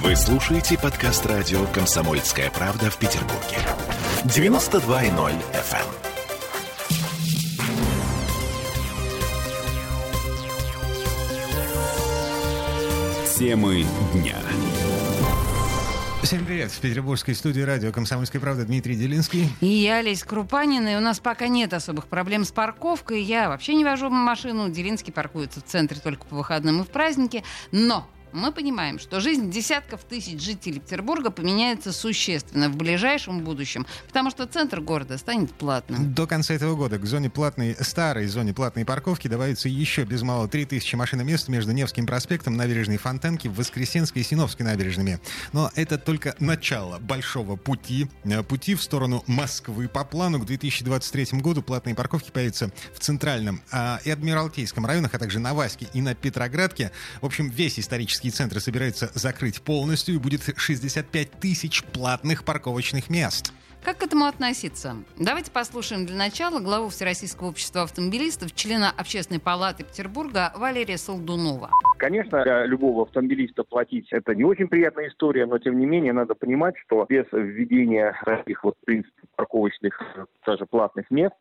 Вы слушаете подкаст радио «Комсомольская правда» в Петербурге. 92.0 FM. Темы дня. Всем привет! В петербургской студии радио «Комсомольская правда» Дмитрий Делинский. И я, Олесь Крупанина. И у нас пока нет особых проблем с парковкой. Я вообще не вожу машину. Делинский паркуется в центре только по выходным и в праздники. Но мы понимаем, что жизнь десятков тысяч жителей Петербурга поменяется существенно в ближайшем будущем, потому что центр города станет платным. До конца этого года к зоне платной, старой зоне платной парковки добавится еще без малого 3000 машиномест между Невским проспектом, набережной Фонтанки, Воскресенской и Синовской набережными. Но это только начало большого пути, э, пути в сторону Москвы. По плану к 2023 году платные парковки появятся в Центральном а, и Адмиралтейском районах, а также на Ваське и на Петроградке. В общем, весь исторический Туристические центры собираются закрыть полностью и будет 65 тысяч платных парковочных мест. Как к этому относиться? Давайте послушаем для начала главу Всероссийского общества автомобилистов, члена Общественной палаты Петербурга Валерия Солдунова. Конечно, для любого автомобилиста платить это не очень приятная история, но тем не менее надо понимать, что без введения таких вот принципов парковочных, даже платных мест,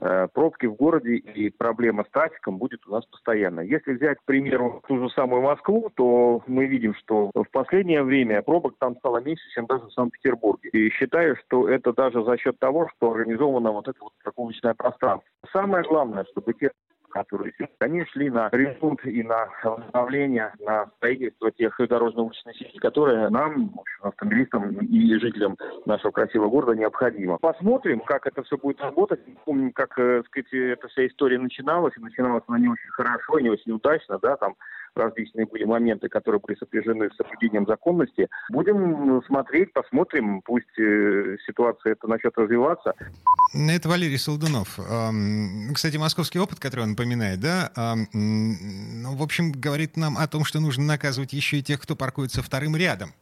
Э, пробки в городе и проблема с трафиком будет у нас постоянно. Если взять, к примеру, ту же самую Москву, то мы видим, что в последнее время пробок там стало меньше, чем даже в Санкт-Петербурге. И считаю, что это даже за счет того, что организовано вот это вот парковочное пространство. Самое главное, чтобы те которые они шли на ремонт и на восстановление, на строительство тех дорожно-уличной сети, которые нам, в автомобилистам и жителям нашего красивого города необходимо. Посмотрим, как это все будет работать. Помним, как, э, сказать, эта вся история начиналась, и начиналась она не очень хорошо, не очень удачно, да, там различные были моменты, которые были сопряжены с соблюдением законности. Будем смотреть, посмотрим, пусть э, ситуация это начнет развиваться. Это Валерий Солдунов. Кстати, московский опыт, который он упоминает, да, ну, в общем, говорит нам о том, что нужно наказывать еще и тех, кто паркуется вторым рядом.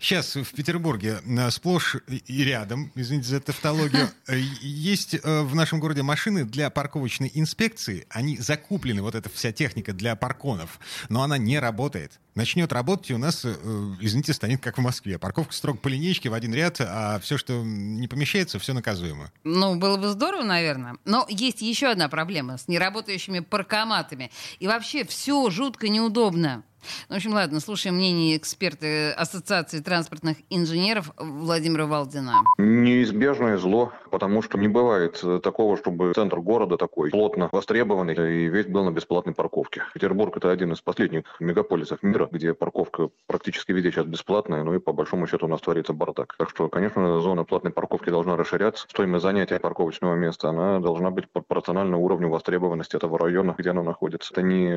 Сейчас в Петербурге э, сплошь и рядом, извините за тавтологию, э, есть в нашем городе машины для парковочной инспекции. Они закуплены, вот эта вся техника для парконов но она не работает. Начнет работать, и у нас, э, извините, станет как в Москве. Парковка строго по линейке в один ряд, а все, что не помещается, все наказуемо. Ну, было бы здорово, наверное. Но есть еще одна проблема с неработающими паркоматами. И вообще все жутко неудобно. Ну, в общем, ладно, слушаем мнение эксперта Ассоциации транспортных инженеров Владимира Валдина. Неизбежное зло, потому что не бывает такого, чтобы центр города такой плотно востребованный и весь был на бесплатной парковке. Петербург — это один из последних мегаполисов мира, где парковка практически везде сейчас бесплатная, ну и по большому счету у нас творится бардак. Так что, конечно, зона платной парковки должна расширяться. Стоимость занятия парковочного места, она должна быть пропорциональна уровню востребованности этого района, где она находится. Это не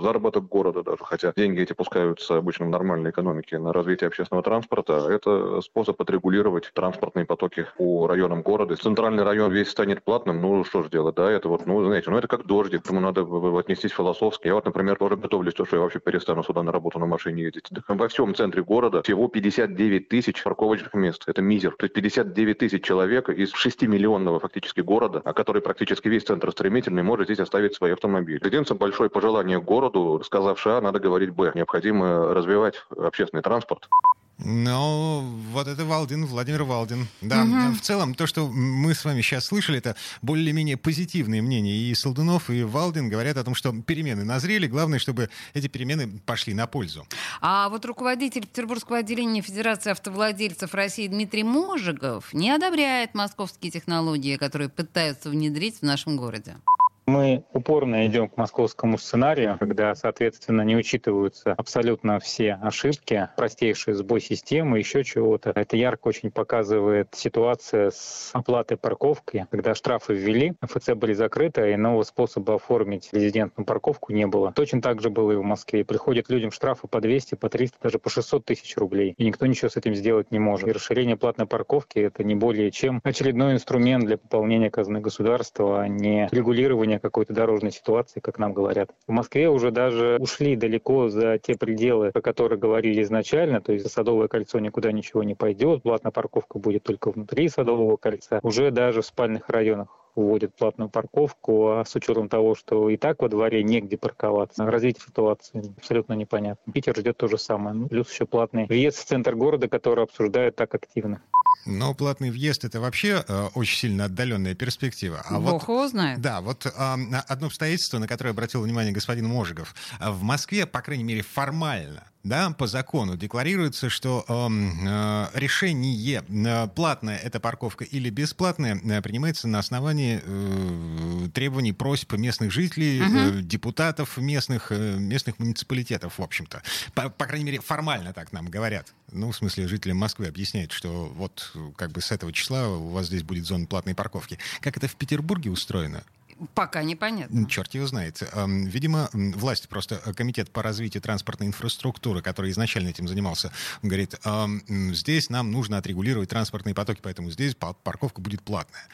заработок города даже, хотя деньги эти пускаются обычно в нормальной экономике на развитие общественного транспорта. Это способ отрегулировать транспортные потоки по районам города. Центральный район весь станет платным, ну что же делать, да, это вот, ну, знаете, ну это как дождик, к этому надо отнестись философски. Я вот, например, тоже готовлюсь, то, что я вообще перестану сюда на работу на машине ездить. Во всем центре города всего 59 тысяч парковочных мест. Это мизер. То есть 59 тысяч человек из 6-миллионного фактически города, а который практически весь центр стремительный, может здесь оставить свои автомобили. Единственное большое пожелание городу, сказавши А, надо говорить Б. Необходимо развивать общественный транспорт. Ну, вот это Валдин, Владимир Валдин. Да, угу. в целом, то, что мы с вами сейчас слышали, это более-менее позитивные мнения. И Солдунов, и Валдин говорят о том, что перемены назрели. Главное, чтобы эти перемены пошли на пользу. А вот руководитель Петербургского отделения Федерации автовладельцев России Дмитрий Можигов не одобряет московские технологии, которые пытаются внедрить в нашем городе. Мы упорно идем к московскому сценарию, когда, соответственно, не учитываются абсолютно все ошибки, простейший сбой системы, еще чего-то. Это ярко очень показывает ситуация с оплатой парковки, когда штрафы ввели, ФЦ были закрыты, а иного способа оформить резидентную парковку не было. Точно так же было и в Москве. Приходят людям штрафы по 200, по 300, даже по 600 тысяч рублей. И никто ничего с этим сделать не может. И расширение платной парковки — это не более чем очередной инструмент для пополнения казны государства, а не регулирование улучшения какой-то дорожной ситуации, как нам говорят. В Москве уже даже ушли далеко за те пределы, о которых говорили изначально, то есть за Садовое кольцо никуда ничего не пойдет, платная парковка будет только внутри Садового кольца. Уже даже в спальных районах вводят платную парковку, а с учетом того, что и так во дворе негде парковаться, развитие ситуации абсолютно непонятно. Питер ждет то же самое. Ну, плюс еще платный въезд в центр города, который обсуждают так активно. Но платный въезд это вообще э, очень сильно отдаленная перспектива. А Бог вот, его знает. Да, вот э, одно обстоятельство, на которое обратил внимание господин Можигов. В Москве, по крайней мере, формально да, по закону декларируется, что эм, э, решение э, платная эта парковка или бесплатная э, принимается на основании э, требований, просьб местных жителей, угу. э, депутатов местных, э, местных муниципалитетов, в общем-то. По, по крайней мере, формально так нам говорят. Ну, в смысле, жителям Москвы объясняют, что вот как бы с этого числа у вас здесь будет зона платной парковки. Как это в Петербурге устроено? Пока непонятно. Черт его знает. Видимо, власть, просто э, комитет по развитию транспортной инфраструктуры, который изначально этим занимался, говорит, здесь нам нужно отрегулировать транспортные потоки, поэтому здесь парковка будет платная.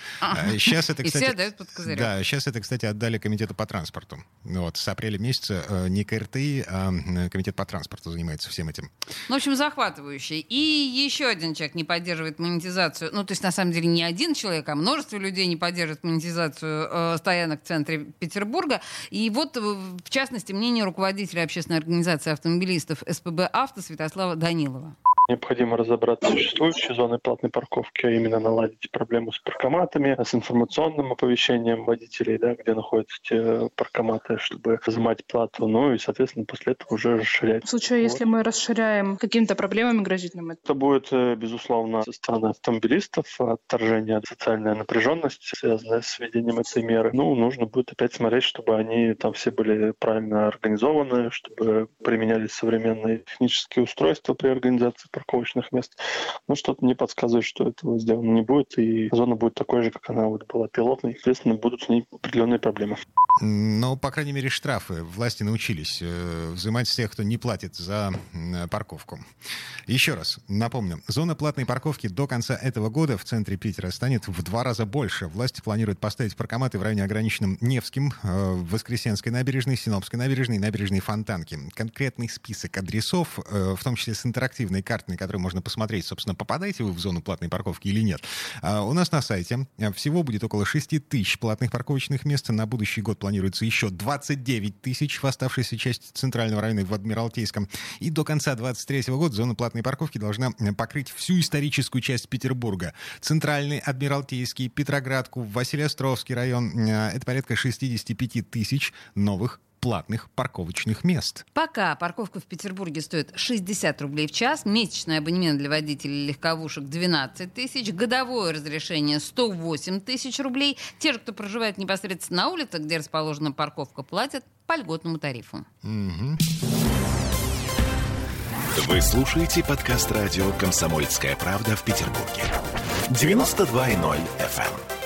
Сейчас это, кстати... И все дают под козырек. Да, сейчас это, кстати, отдали комитету по транспорту. Вот, с апреля месяца не КРТИ, а комитет по транспорту занимается всем этим. Ну, в общем, захватывающий. И еще один человек не поддерживает монетизацию. Ну, то есть, на самом деле, не один человек, а множество людей не поддерживает монетизацию э, стоянок в центре Петербурга. И вот, э, в частности, мнение руководителя общественной организации автомобилистов СПБ «Авто» Святослава Данилова. Необходимо разобраться с существующей зоной платной парковки, а именно наладить проблему с паркоматами, с информационным оповещением водителей, да, где находятся те паркоматы, чтобы взимать плату, ну и, соответственно, после этого уже расширять. В случае, вот. если мы расширяем, какими-то проблемами грозит нам это? Это будет, э, безусловно, со стороны автомобилистов отторжение, социальная напряженность, связанная с введением этой меры. Ну, нужно будет опять смотреть, чтобы они там все были правильно организованы, чтобы применялись современные технические устройства при организации парковочных мест. Но что-то не подсказывает, что этого сделано не будет, и зона будет такой же, как она вот была пилотной. Естественно, будут с ней определенные проблемы. Но, по крайней мере, штрафы власти научились э, взимать с тех, кто не платит за э, парковку. Еще раз напомню, зона платной парковки до конца этого года в центре Питера станет в два раза больше. Власти планируют поставить паркоматы в районе ограниченном Невским, э, Воскресенской набережной, Синопской набережной и набережной Фонтанки. Конкретный список адресов, в том числе с интерактивной картой, на которой можно посмотреть, собственно, попадаете вы в зону платной парковки или нет, у нас на сайте. Всего будет около 6 тысяч платных парковочных мест. На будущий год планируется еще 29 тысяч в оставшейся части центрального района в Адмиралтейском. И до конца 2023 года зона платной парковки должна покрыть всю историческую часть Петербурга. Центральный, Адмиралтейский, Петроградку, Василиостровский район. Э, это порядка 65 тысяч новых платных парковочных мест. Пока парковка в Петербурге стоит 60 рублей в час, месячный абонемент для водителей легковушек 12 тысяч, годовое разрешение 108 тысяч рублей. Те же, кто проживает непосредственно на улице, где расположена парковка, платят по льготному тарифу. Угу. Вы слушаете подкаст радио «Комсомольская правда» в Петербурге. 92.0 FM.